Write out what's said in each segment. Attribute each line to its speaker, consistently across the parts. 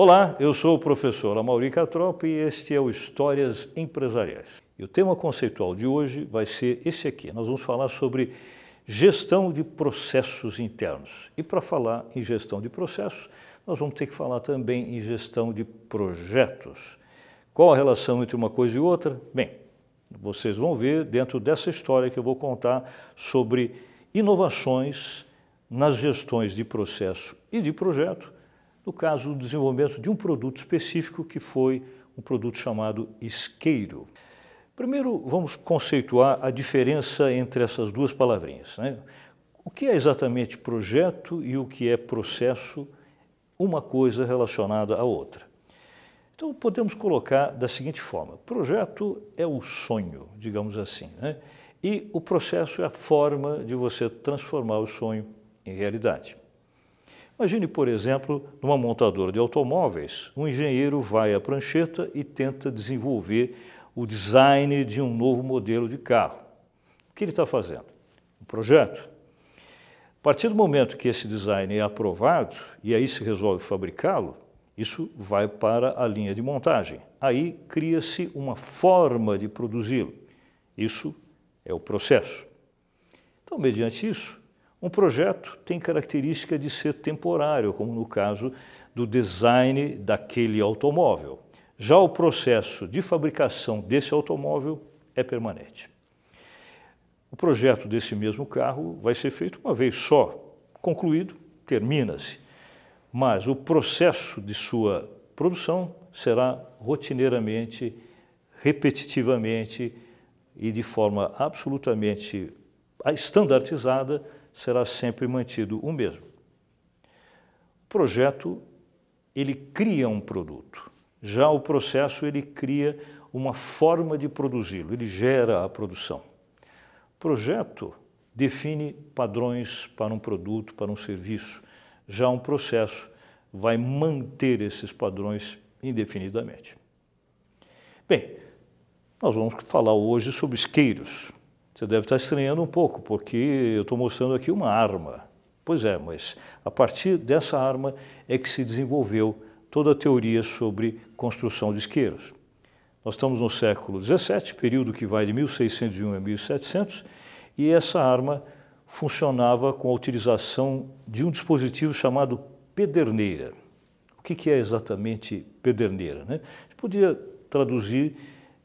Speaker 1: Olá, eu sou o professor Amaury Catrop e este é o Histórias Empresariais. E o tema conceitual de hoje vai ser esse aqui. Nós vamos falar sobre gestão de processos internos. E para falar em gestão de processos, nós vamos ter que falar também em gestão de projetos. Qual a relação entre uma coisa e outra? Bem, vocês vão ver dentro dessa história que eu vou contar sobre inovações nas gestões de processo e de projeto, no caso do desenvolvimento de um produto específico que foi um produto chamado isqueiro. Primeiro, vamos conceituar a diferença entre essas duas palavrinhas. Né? O que é exatamente projeto e o que é processo, uma coisa relacionada à outra. Então, podemos colocar da seguinte forma: projeto é o sonho, digamos assim, né? e o processo é a forma de você transformar o sonho em realidade. Imagine, por exemplo, numa montadora de automóveis, um engenheiro vai à prancheta e tenta desenvolver o design de um novo modelo de carro. O que ele está fazendo? Um projeto. A partir do momento que esse design é aprovado e aí se resolve fabricá-lo, isso vai para a linha de montagem. Aí cria-se uma forma de produzi-lo. Isso é o processo. Então, mediante isso, um projeto tem característica de ser temporário, como no caso do design daquele automóvel. Já o processo de fabricação desse automóvel é permanente. O projeto desse mesmo carro vai ser feito uma vez só, concluído, termina-se. Mas o processo de sua produção será rotineiramente, repetitivamente e de forma absolutamente estandartizada será sempre mantido o mesmo. O projeto, ele cria um produto. Já o processo, ele cria uma forma de produzi-lo, ele gera a produção. O projeto define padrões para um produto, para um serviço. Já um processo vai manter esses padrões indefinidamente. Bem, nós vamos falar hoje sobre isqueiros. Você deve estar estranhando um pouco, porque eu estou mostrando aqui uma arma. Pois é, mas a partir dessa arma é que se desenvolveu toda a teoria sobre construção de isqueiros. Nós estamos no século XVII, período que vai de 1601 a 1700, e essa arma funcionava com a utilização de um dispositivo chamado pederneira. O que é exatamente pederneira? Né? A gente podia traduzir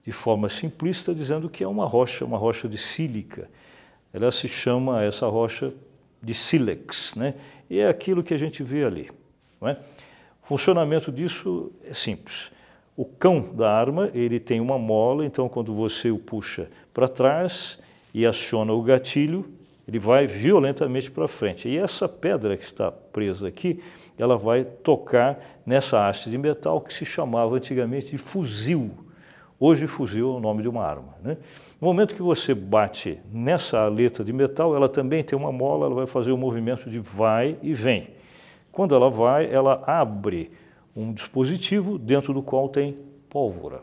Speaker 1: de forma simplista, dizendo que é uma rocha, uma rocha de sílica. Ela se chama, essa rocha, de sílex, né? e é aquilo que a gente vê ali. Não é? O funcionamento disso é simples. O cão da arma, ele tem uma mola, então quando você o puxa para trás e aciona o gatilho, ele vai violentamente para frente. E essa pedra que está presa aqui, ela vai tocar nessa haste de metal que se chamava antigamente de fuzil. Hoje, fuzil é o nome de uma arma. Né? No momento que você bate nessa aleta de metal, ela também tem uma mola, ela vai fazer o um movimento de vai e vem. Quando ela vai, ela abre um dispositivo dentro do qual tem pólvora.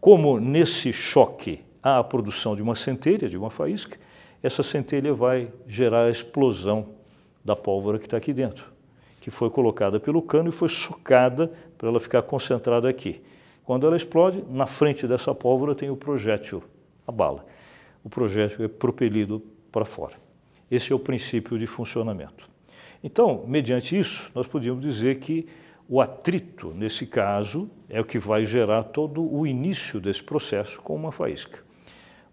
Speaker 1: Como nesse choque há a produção de uma centelha, de uma faísca, essa centelha vai gerar a explosão da pólvora que está aqui dentro, que foi colocada pelo cano e foi socada para ela ficar concentrada aqui. Quando ela explode, na frente dessa pólvora tem o projétil, a bala. O projétil é propelido para fora. Esse é o princípio de funcionamento. Então, mediante isso, nós podíamos dizer que o atrito, nesse caso, é o que vai gerar todo o início desse processo com uma faísca.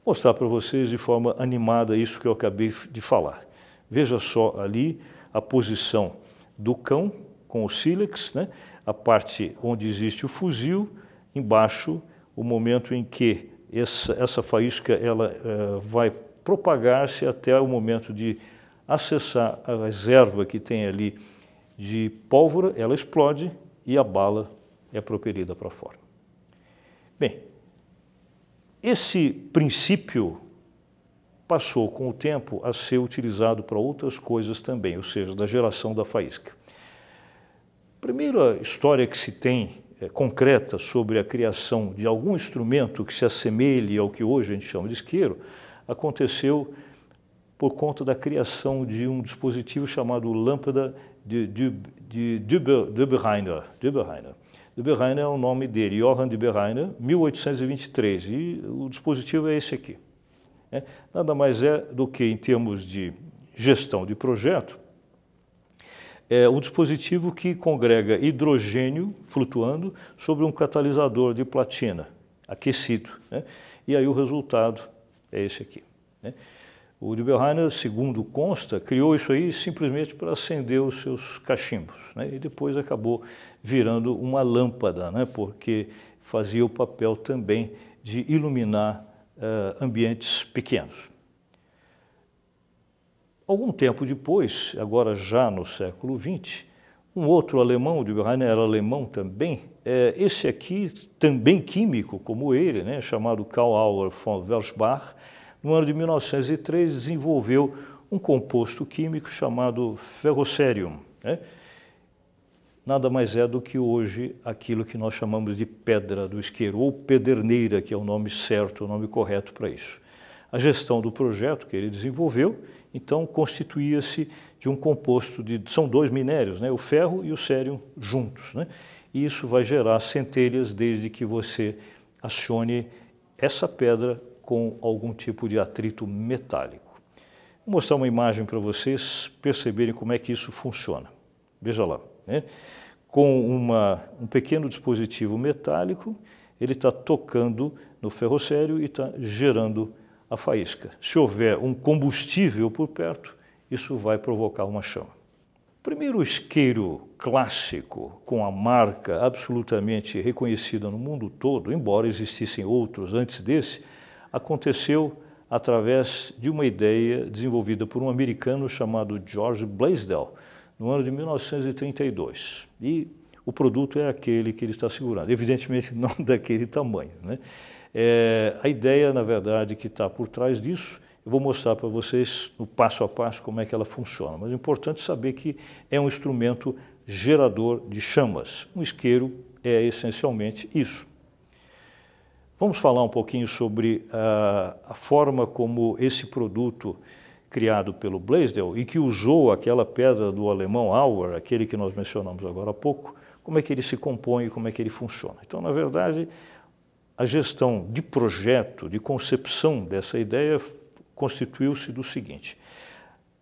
Speaker 1: Vou mostrar para vocês de forma animada isso que eu acabei de falar. Veja só ali a posição do cão com o sílex, né? a parte onde existe o fuzil, embaixo o momento em que essa, essa faísca ela uh, vai propagar-se até o momento de acessar a reserva que tem ali de pólvora, ela explode e a bala é propelida para fora. Bem, esse princípio passou com o tempo a ser utilizado para outras coisas também, ou seja, da geração da faísca. A primeira história que se tem é, concreta sobre a criação de algum instrumento que se assemelhe ao que hoje a gente chama de isqueiro aconteceu por conta da criação de um dispositivo chamado lâmpada de, de, de. Düberreiner é o nome dele, Johann Düberreiner, 1823, e o dispositivo é esse aqui. É, nada mais é do que, em termos de gestão de projeto, é um dispositivo que congrega hidrogênio flutuando sobre um catalisador de platina aquecido. Né? E aí o resultado é esse aqui. Né? O Dübelheiner, segundo consta, criou isso aí simplesmente para acender os seus cachimbos. Né? E depois acabou virando uma lâmpada, né? porque fazia o papel também de iluminar uh, ambientes pequenos. Algum tempo depois, agora já no século XX, um outro alemão, o Dübelheiner era alemão também, é, esse aqui, também químico como ele, né, chamado Karl Auer von Welsbach, no ano de 1903 desenvolveu um composto químico chamado ferrocerium. Né? Nada mais é do que hoje aquilo que nós chamamos de pedra do isqueiro, ou pederneira, que é o nome certo, o nome correto para isso. A gestão do projeto que ele desenvolveu, então, constituía-se de um composto de... são dois minérios, né? o ferro e o cérium juntos. Né? E isso vai gerar centelhas desde que você acione essa pedra com algum tipo de atrito metálico. Vou mostrar uma imagem para vocês perceberem como é que isso funciona. Veja lá. Né? Com uma, um pequeno dispositivo metálico, ele está tocando no ferrocério e está gerando a faísca. Se houver um combustível por perto, isso vai provocar uma chama. Primeiro isqueiro clássico com a marca absolutamente reconhecida no mundo todo, embora existissem outros antes desse, aconteceu através de uma ideia desenvolvida por um americano chamado George Blaisdell, no ano de 1932. E o produto é aquele que ele está segurando, evidentemente não daquele tamanho. Né? É, a ideia, na verdade, que está por trás disso, eu vou mostrar para vocês no passo a passo como é que ela funciona. Mas é importante saber que é um instrumento gerador de chamas. Um isqueiro é essencialmente isso. Vamos falar um pouquinho sobre a, a forma como esse produto criado pelo Blaisdell e que usou aquela pedra do alemão Auer, aquele que nós mencionamos agora há pouco, como é que ele se compõe e como é que ele funciona. Então, na verdade, a gestão de projeto, de concepção dessa ideia constituiu-se do seguinte.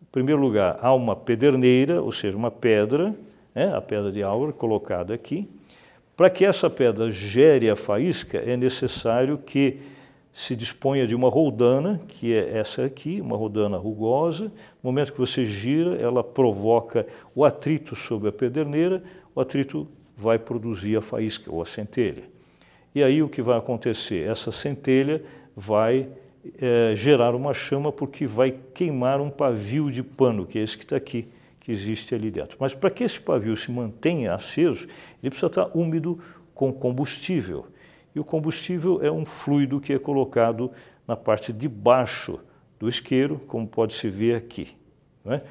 Speaker 1: Em primeiro lugar, há uma pederneira, ou seja, uma pedra, né, a pedra de Auer colocada aqui, para que essa pedra gere a faísca, é necessário que se disponha de uma roldana, que é essa aqui, uma roldana rugosa. No momento que você gira, ela provoca o atrito sobre a pederneira, o atrito vai produzir a faísca ou a centelha. E aí o que vai acontecer? Essa centelha vai é, gerar uma chama porque vai queimar um pavio de pano, que é esse que está aqui que existe ali dentro. Mas para que esse pavio se mantenha aceso, ele precisa estar úmido com combustível. E o combustível é um fluido que é colocado na parte de baixo do isqueiro, como pode se ver aqui. É?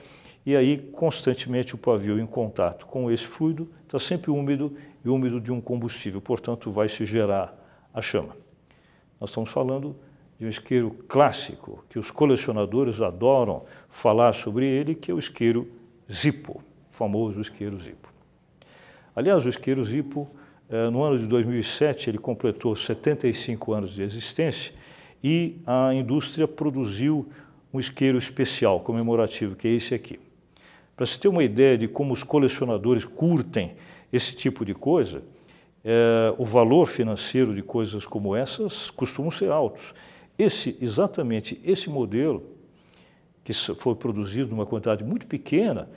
Speaker 1: E aí, constantemente, o pavio em contato com esse fluido está sempre úmido e úmido de um combustível, portanto, vai se gerar a chama. Nós estamos falando de um isqueiro clássico, que os colecionadores adoram falar sobre ele, que é o isqueiro Zippo, famoso isqueiro Zippo. Aliás, o isqueiro Zippo, eh, no ano de 2007, ele completou 75 anos de existência e a indústria produziu um isqueiro especial, comemorativo, que é esse aqui. Para se ter uma ideia de como os colecionadores curtem esse tipo de coisa, eh, o valor financeiro de coisas como essas costumam ser altos. Esse, exatamente esse modelo que foi produzido numa quantidade muito pequena,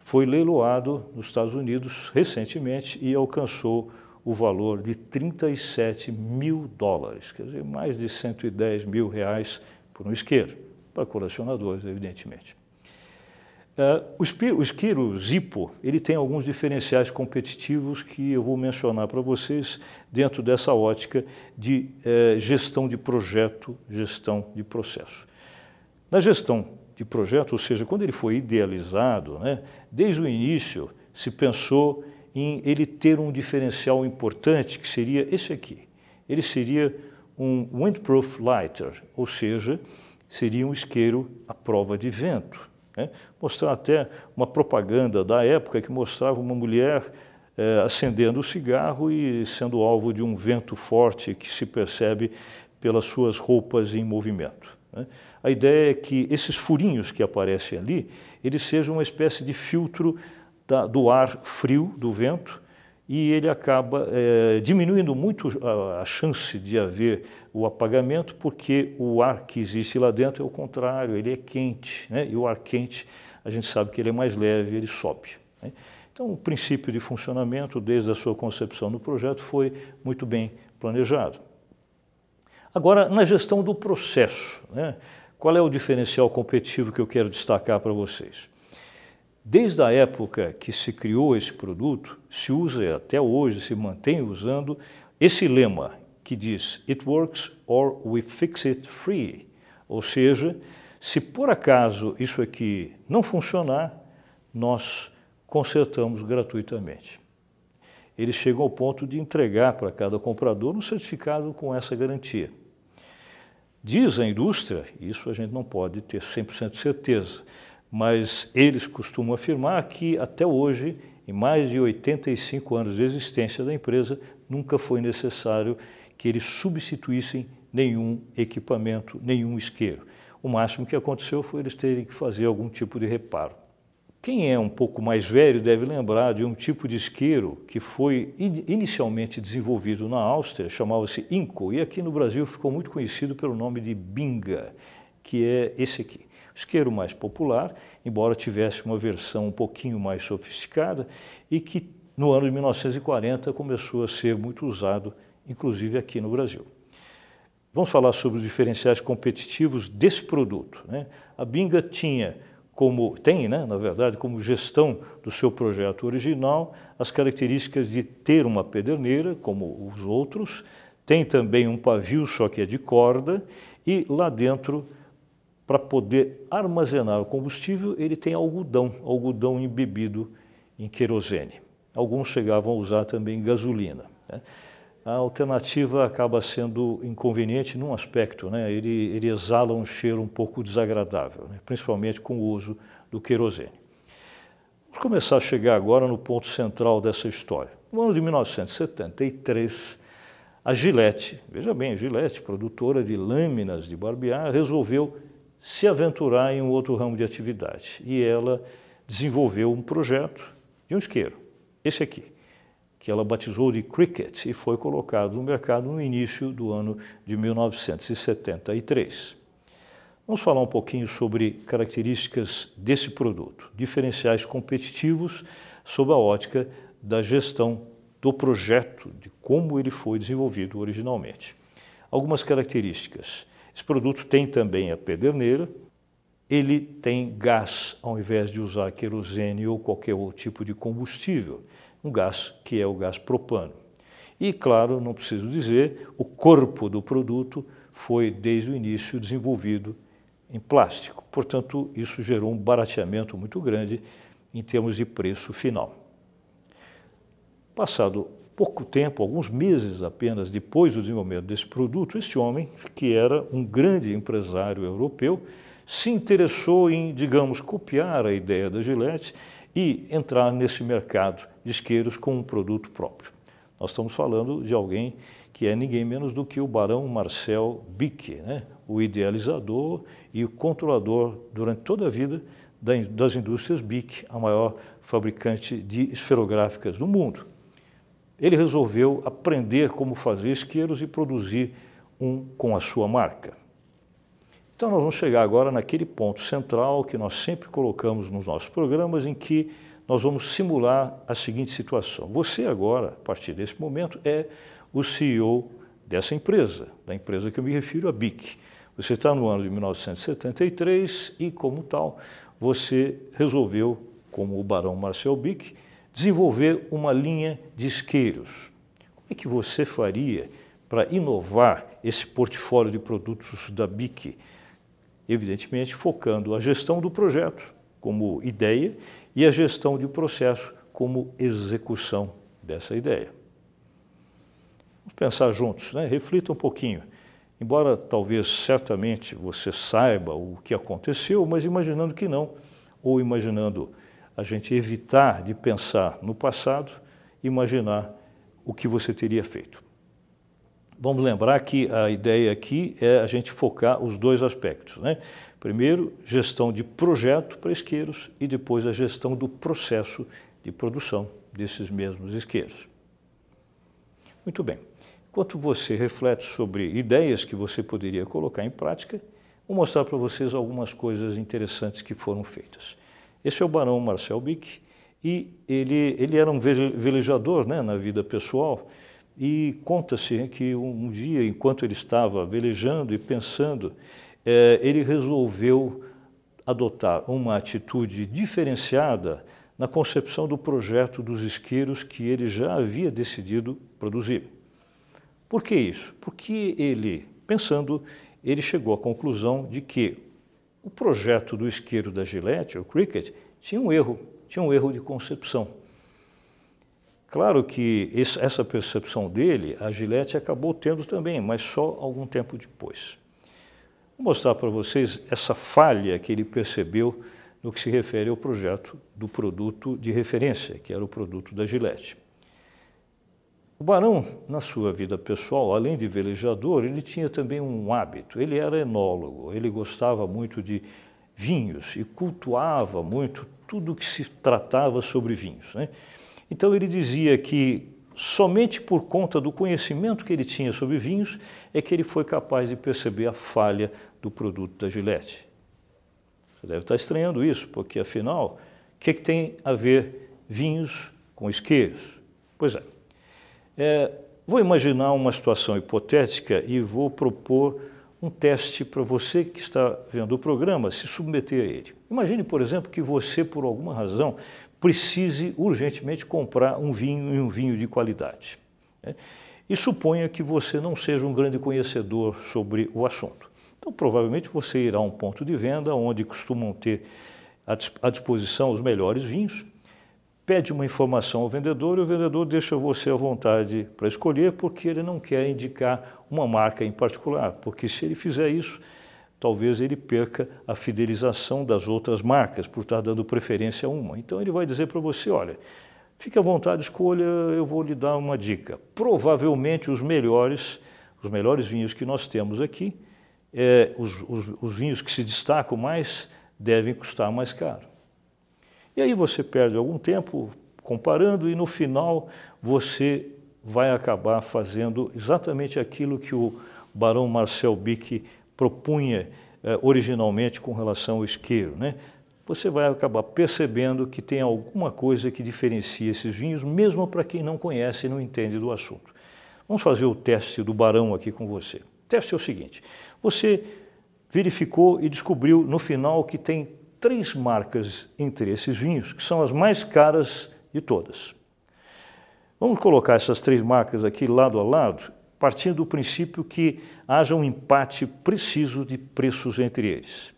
Speaker 1: foi leiloado nos Estados Unidos recentemente e alcançou o valor de 37 mil dólares, quer dizer, mais de 110 mil reais por um isqueiro, para colecionadores, evidentemente. Uh, o isqueiro Zippo, ele tem alguns diferenciais competitivos que eu vou mencionar para vocês dentro dessa ótica de uh, gestão de projeto, gestão de processo. Na gestão de projeto, ou seja, quando ele foi idealizado, né, desde o início se pensou em ele ter um diferencial importante, que seria esse aqui. Ele seria um windproof lighter, ou seja, seria um isqueiro à prova de vento. Né? Mostrar até uma propaganda da época que mostrava uma mulher eh, acendendo o cigarro e sendo alvo de um vento forte que se percebe pelas suas roupas em movimento. Né? A ideia é que esses furinhos que aparecem ali, eles sejam uma espécie de filtro da, do ar frio do vento e ele acaba é, diminuindo muito a, a, chance de haver o apagamento, porque o ar que existe lá dentro é o contrário, ele é quente, né? e o ar quente a gente sabe que ele é mais leve, ele sobe. Né? Então, o princípio de funcionamento, desde a sua concepção no projeto, foi muito bem planejado. Agora, na gestão do processo, né? qual é o diferencial competitivo que eu quero destacar para vocês? Desde a época que se criou esse produto, se usa até hoje, se mantém usando esse lema que diz It works or we fix it free. Ou seja, se por acaso isso aqui não funcionar, nós consertamos gratuitamente. Eles chegam ao ponto de entregar para cada comprador um certificado com essa garantia. Diz a indústria, isso a gente não pode ter 100% de certeza, mas eles costumam afirmar que até hoje, em mais de 85 anos de existência da empresa, nunca foi necessário que eles substituíssem nenhum equipamento, nenhum isqueiro. O máximo que aconteceu foi eles terem que fazer algum tipo de reparo. Quem é um pouco mais velho deve lembrar de um tipo de isqueiro que foi inicialmente desenvolvido na Áustria, chamava-se Inco, e aqui no Brasil ficou muito conhecido pelo nome de Binga, que é esse aqui. Isqueiro mais popular, embora tivesse uma versão um pouquinho mais sofisticada e que no ano de 1940 começou a ser muito usado, inclusive aqui no Brasil. Vamos falar sobre os diferenciais competitivos desse produto. Né? A Binga tinha como tem, né, na verdade, como gestão do seu projeto original, as características de ter uma pederneira, como os outros, tem também um pavio, só que é de corda, e lá dentro, para poder armazenar o combustível, ele tem algodão, algodão embebido em querosene. Alguns chegavam a usar também gasolina. Né? a alternativa acaba sendo inconveniente num aspecto, né? ele, ele exala um cheiro um pouco desagradável, né? principalmente com o uso do querosene. Vamos começar a chegar agora no ponto central dessa história. No ano de 1973, a Gillette, veja bem, a Gillette, produtora de lâminas de barbear, resolveu se aventurar em um outro ramo de atividade. E ela desenvolveu um projeto de um isqueiro, esse aqui que ela batizou de Cricket e foi colocado no mercado no início do ano de 1973. Vamos falar um pouquinho sobre características desse produto, diferenciais competitivos sob a ótica da gestão do projeto, de como ele foi desenvolvido originalmente. Algumas características. Esse produto tem também a pederneira, ele tem gás ao invés de usar querosene ou qualquer outro tipo de combustível um gás que é o gás propano. E, claro, não preciso dizer, o corpo do produto foi, desde o início, desenvolvido em plástico. Portanto, isso gerou um barateamento muito grande em termos de preço final. Passado pouco tempo, alguns meses apenas depois do desenvolvimento desse produto, esse homem, que era um grande empresário europeu, se interessou em, digamos, copiar a ideia da Gillette e entrar nesse mercado de isqueiros com um produto próprio. Nós estamos falando de alguém que é ninguém menos do que o barão Marcel Bic, né? o idealizador e o controlador durante toda a vida das indústrias Bic, a maior fabricante de esferográficas do mundo. Ele resolveu aprender como fazer isqueiros e produzir um com a sua marca. Então nós vamos chegar agora naquele ponto central que nós sempre colocamos nos nossos programas em que nós vamos simular a seguinte situação. Você agora, a partir desse momento, é o CEO dessa empresa, da empresa que eu me refiro, a BIC. Você está no ano de 1973 e, como tal, você resolveu, como o barão Marcel Bic, desenvolver uma linha de isqueiros. Como é que você faria para inovar esse portfólio de produtos da BIC? evidentemente focando a gestão do projeto como ideia e a gestão de processo como execução dessa ideia. Vamos pensar juntos, né? reflita um pouquinho. embora talvez certamente você saiba o que aconteceu, mas imaginando que não, ou imaginando a gente evitar de pensar no passado, imaginar o que você teria feito. Vamos lembrar que a ideia aqui é a gente focar os dois aspectos. Né? Primeiro, gestão de projeto para isqueiros e depois a gestão do processo de produção desses mesmos isqueiros. Muito bem. Enquanto você reflete sobre ideias que você poderia colocar em prática, vou mostrar para vocês algumas coisas interessantes que foram feitas. Esse é o Barão Marcel Bick e ele, ele era um velejador né, na vida pessoal e conta-se que um, um, dia, enquanto ele estava velejando e pensando, é, ele resolveu adotar uma atitude diferenciada na concepção do projeto dos isqueiros que ele já havia decidido produzir. Por que isso? Porque ele, pensando, ele chegou à conclusão de que o projeto do isqueiro da Gillette, o Cricket, tinha um erro, tinha um erro de concepção. Claro que essa percepção dele, a Gillette acabou tendo também, mas só algum tempo depois. Vou mostrar para vocês essa falha que ele percebeu no que se refere ao projeto do produto de referência, que era o produto da Gillette. O Barão, na sua vida pessoal, além de velejador, ele tinha também um hábito. Ele era enólogo, ele gostava muito de vinhos e cultuava muito tudo que se tratava sobre vinhos. Né? Então ele dizia que somente por conta do conhecimento que ele tinha sobre vinhos é que ele foi capaz de perceber a falha do produto da Gillette. Você deve estar estranhando isso, porque afinal, o que, que tem a ver vinhos com isqueiros? Pois é, é, vou imaginar uma situação hipotética e vou propor um teste para você que está vendo o programa se submeter a ele. Imagine, por exemplo, que você, por alguma razão, precise urgentemente comprar um vinho e um vinho de qualidade. Né? E suponha que você não seja um grande conhecedor sobre o assunto. Então, provavelmente você irá a um ponto de venda onde costumam ter à disposição os melhores vinhos pede uma informação ao vendedor e o vendedor deixa você à vontade para escolher porque ele não quer indicar uma marca em particular, porque se ele fizer isso, talvez ele perca a fidelização das outras marcas por estar dando preferência a uma. Então ele vai dizer para você, olha, fique à vontade, escolha, eu vou lhe dar uma dica. Provavelmente os melhores, os melhores vinhos que nós temos aqui, é, os, os, os vinhos que se destacam mais devem custar mais caro. E aí você perde algum tempo comparando e no final você vai acabar fazendo exatamente aquilo que o barão Marcel Bick propunha eh, originalmente com relação ao isqueiro. Né? Você vai acabar percebendo que tem alguma coisa que diferencia esses vinhos, mesmo para quem não conhece e não entende do assunto. Vamos fazer o teste do barão aqui com você. O teste é o seguinte: você verificou e descobriu no final que tem três marcas entre esses vinhos, que são as mais caras de todas. Vamos colocar essas três marcas aqui lado a lado, partindo do princípio que haja um empate preciso de preços entre eles,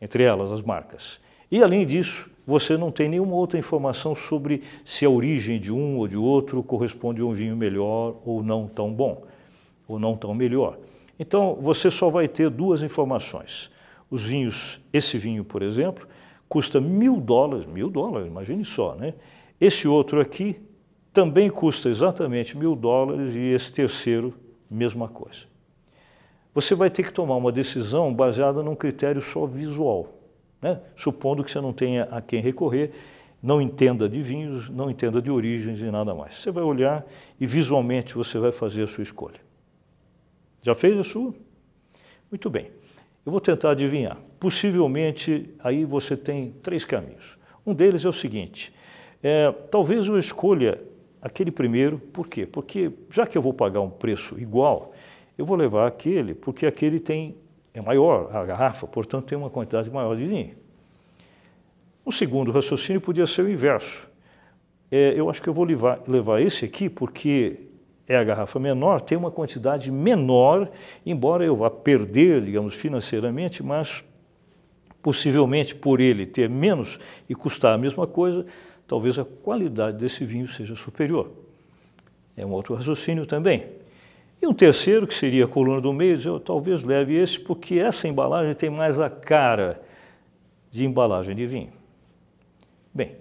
Speaker 1: entre elas as marcas. E além disso, você não tem nenhuma outra informação sobre se a origem de um ou de outro corresponde a um vinho melhor ou não tão bom, ou não tão melhor. Então, você só vai ter duas informações. Os vinhos, esse vinho, por exemplo, custa mil dólares, mil dólares, imagine só, né? Esse outro aqui também custa exatamente mil dólares e esse terceiro, mesma coisa. Você vai ter que tomar uma decisão baseada num critério só visual, né? supondo que você não tenha a quem recorrer, não entenda de vinhos, não entenda de origens e nada mais. Você vai olhar e visualmente você vai fazer a sua escolha. Já fez a sua? Muito bem. Eu vou tentar adivinhar. Possivelmente, aí você tem três caminhos. Um deles é o seguinte, é, talvez eu escolha aquele primeiro, por quê? Porque já que eu vou pagar um preço igual, eu vou levar aquele, porque aquele tem, é maior, a garrafa, portanto tem uma quantidade maior de vinho. O segundo raciocínio podia ser o inverso. É, eu acho que eu vou levar, levar esse aqui porque é a garrafa menor, tem uma quantidade menor, embora eu vá perder, digamos, financeiramente, mas possivelmente por ele ter menos e custar a mesma coisa, talvez a qualidade desse vinho seja superior. É um outro raciocínio também. E um terceiro, que seria a coluna do meio, eu talvez leve esse, porque essa embalagem tem mais a cara de embalagem de vinho. Bem,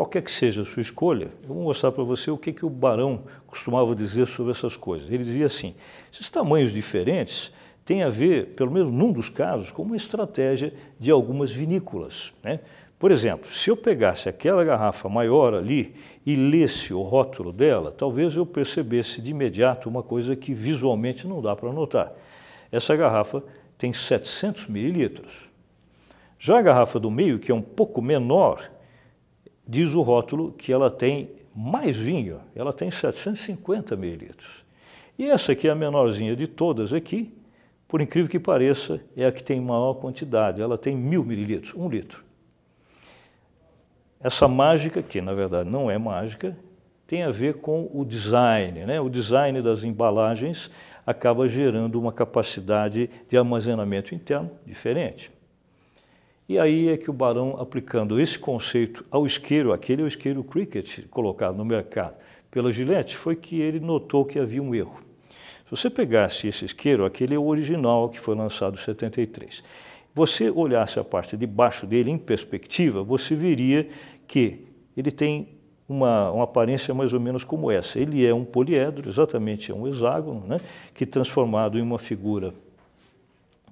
Speaker 1: qualquer que seja a sua escolha, eu vou mostrar para você o que, que o Barão costumava dizer sobre essas coisas. Ele dizia assim, esses tamanhos diferentes têm a ver, pelo menos num dos casos, com uma estratégia de algumas vinícolas. Né? Por exemplo, se eu pegasse aquela garrafa maior ali e lesse o rótulo dela, talvez eu percebesse de imediato uma coisa que visualmente não dá para notar. Essa garrafa tem 700 mililitros. Já a garrafa do meio, que é um pouco menor, diz o rótulo que ela tem mais vinho, ela tem 750 mililitros. E essa aqui é a menorzinha de todas aqui, por incrível que pareça, é a que tem maior quantidade, ela tem mil mililitros, um litro. Essa mágica, que na verdade não é mágica, tem a ver com o design. Né? O design das embalagens acaba gerando uma capacidade de armazenamento interno diferente. E aí é que o Barão, aplicando esse conceito ao isqueiro, aquele é o isqueiro Cricket colocado no mercado pela Gillette, foi que ele notou que havia um erro. Se você pegasse esse isqueiro, aquele é o original que foi lançado em 73 você olhasse a parte de baixo dele em perspectiva, você veria que ele tem uma, uma, aparência mais ou menos como essa. Ele é um poliedro, exatamente é um hexágono, né, que transformado em uma figura,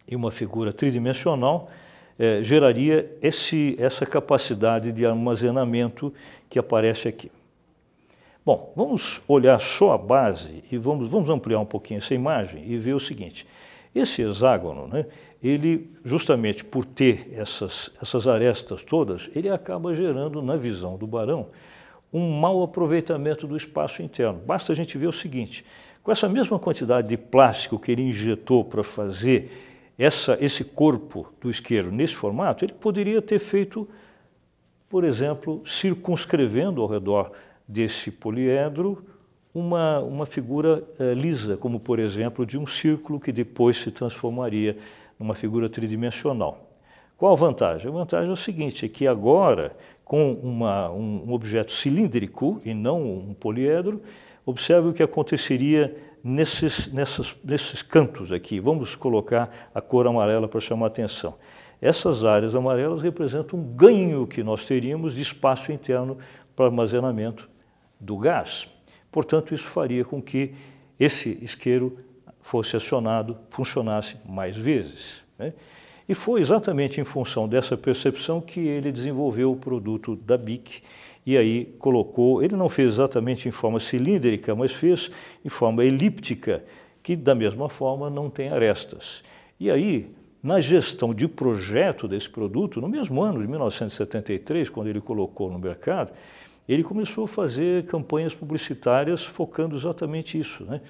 Speaker 1: em uma figura tridimensional, é, geraria esse, essa capacidade de armazenamento que aparece aqui. Bom, vamos olhar só a base e vamos, vamos ampliar um pouquinho essa imagem e ver o seguinte. Esse hexágono, né, ele, justamente por ter essas, essas arestas todas, ele acaba gerando, na visão do Barão, um mau aproveitamento do espaço interno. Basta a gente ver o seguinte, com essa mesma quantidade de plástico que ele injetou para fazer essa, esse corpo do isqueiro nesse formato, ele poderia ter feito, por exemplo, circunscrevendo ao redor desse poliedro uma, uma figura eh, lisa, como por exemplo de um círculo que depois se transformaria numa figura tridimensional. Qual a vantagem? A vantagem é o seguinte, é que agora, com uma, um, um objeto cilíndrico e não um poliedro, observe o que aconteceria nesses, nessas, nesses cantos aqui. Vamos colocar a cor amarela para chamar a atenção. Essas áreas amarelas representam um ganho que nós teríamos de espaço interno para armazenamento do gás. Portanto, isso faria com que esse isqueiro fosse acionado, funcionasse mais vezes. Né? E foi exatamente em função dessa percepção que ele desenvolveu o produto da BIC e aí colocou, ele não fez exatamente em forma cilíndrica, mas fez em forma elíptica, que da mesma forma não tem arestas. E aí, na gestão de projeto desse produto, no mesmo ano de 1973, quando ele colocou no mercado, ele começou a fazer campanhas publicitárias focando exatamente isso. Né?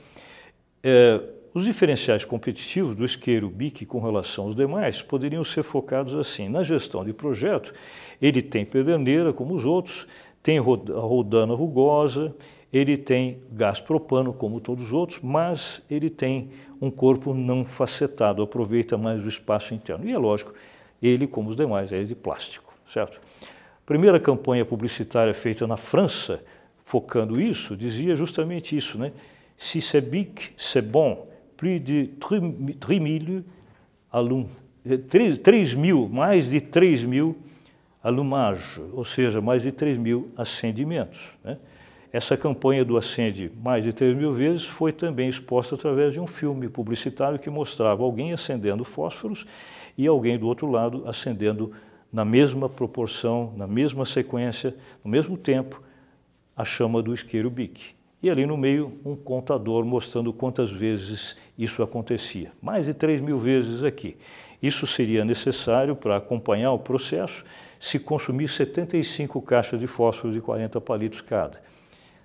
Speaker 1: É, os diferenciais competitivos do isqueiro BIC com relação aos demais poderiam ser focados assim. Na gestão de projeto, ele tem pederneira, como os outros, tem a rodana rugosa, ele tem gás propano, como todos os outros, mas ele tem um corpo não facetado, aproveita mais o espaço interno. E é lógico, ele, como os demais, é de plástico, certo? primeira campanha publicitária feita na França, focando isso, dizia justamente isso, né? Si c'est bic, c'est bon. Plus de 3 mil alunos, 3 mil, mais de 3 mil alumagens, ou seja, mais de 3 mil acendimentos. Né? Essa campanha do acende mais de 3 mil vezes foi também exposta através de um filme publicitário que mostrava alguém acendendo fósforos e alguém do outro lado acendendo na mesma proporção, na mesma sequência, no mesmo tempo, a chama do isqueiro bique. E ali no meio, um contador mostrando quantas vezes isso acontecia. Mais de 3 mil vezes aqui. Isso seria necessário para acompanhar o processo se consumir 75 caixas de fósforo de 40 palitos cada.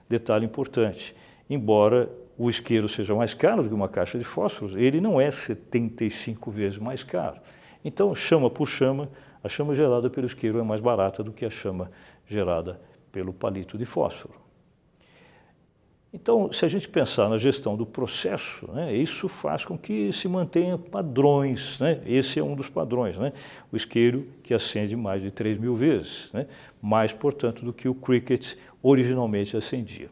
Speaker 1: Detalhe importante, embora o isqueiro seja mais caro do que uma caixa de fósforos, ele não é 75 vezes mais caro. Então, chama por chama, a chama gerada pelo isqueiro é mais barata do que a chama gerada pelo palito de fósforo. Então, se a gente pensar na gestão do processo, né, isso faz com que se mantenha padrões. Né? Esse é um dos padrões. Né? O isqueiro que acende mais de 3 mil vezes, né? mais, portanto, do que o cricket originalmente acendia.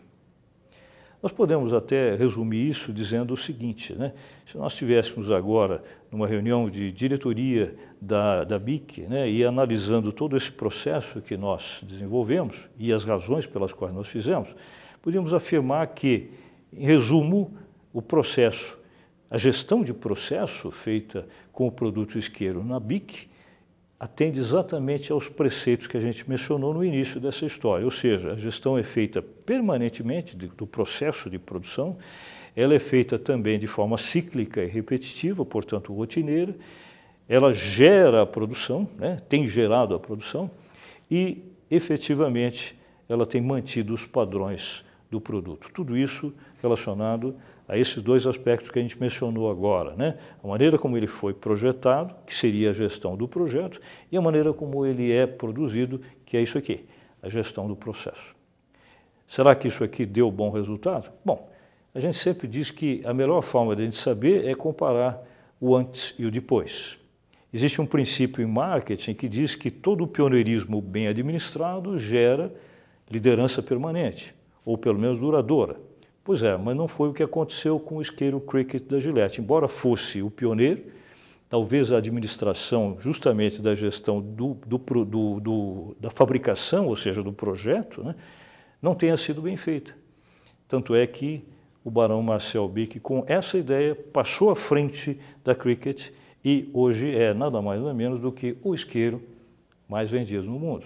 Speaker 1: Nós podemos até resumir isso dizendo o seguinte, né? se nós estivéssemos agora numa reunião de diretoria da, da BIC né, e analisando todo esse processo que nós desenvolvemos e as razões pelas quais nós fizemos, podíamos afirmar que, em resumo, o processo, a gestão de processo feita com o produto isqueiro na BIC atende exatamente aos preceitos que a gente mencionou no início dessa história, ou seja, a gestão é feita permanentemente do processo de produção, ela é feita também de forma cíclica e repetitiva, portanto rotineira, ela gera a produção, né, tem gerado a produção e efetivamente ela tem mantido os padrões do produto. Tudo isso relacionado a esses dois aspectos que a gente mencionou agora, né? A maneira como ele foi projetado, que seria a gestão do projeto, e a maneira como ele é produzido, que é isso aqui, a gestão do processo. Será que isso aqui deu bom resultado? Bom, a gente sempre diz que a melhor forma de a gente saber é comparar o antes e o depois. Existe um princípio em marketing que diz que todo pioneirismo bem administrado gera liderança permanente, ou pelo menos duradoura. Pois é, mas não foi o que aconteceu com o isqueiro Cricket da Gillette. Embora fosse o pioneiro, talvez a administração justamente da gestão do, do, do, da fabricação, ou seja, do projeto, né, não tenha sido bem feita. Tanto é que o barão Marcel Bick, com essa ideia, passou à frente da Cricket e hoje é nada mais nada menos do que o isqueiro mais vendido no mundo.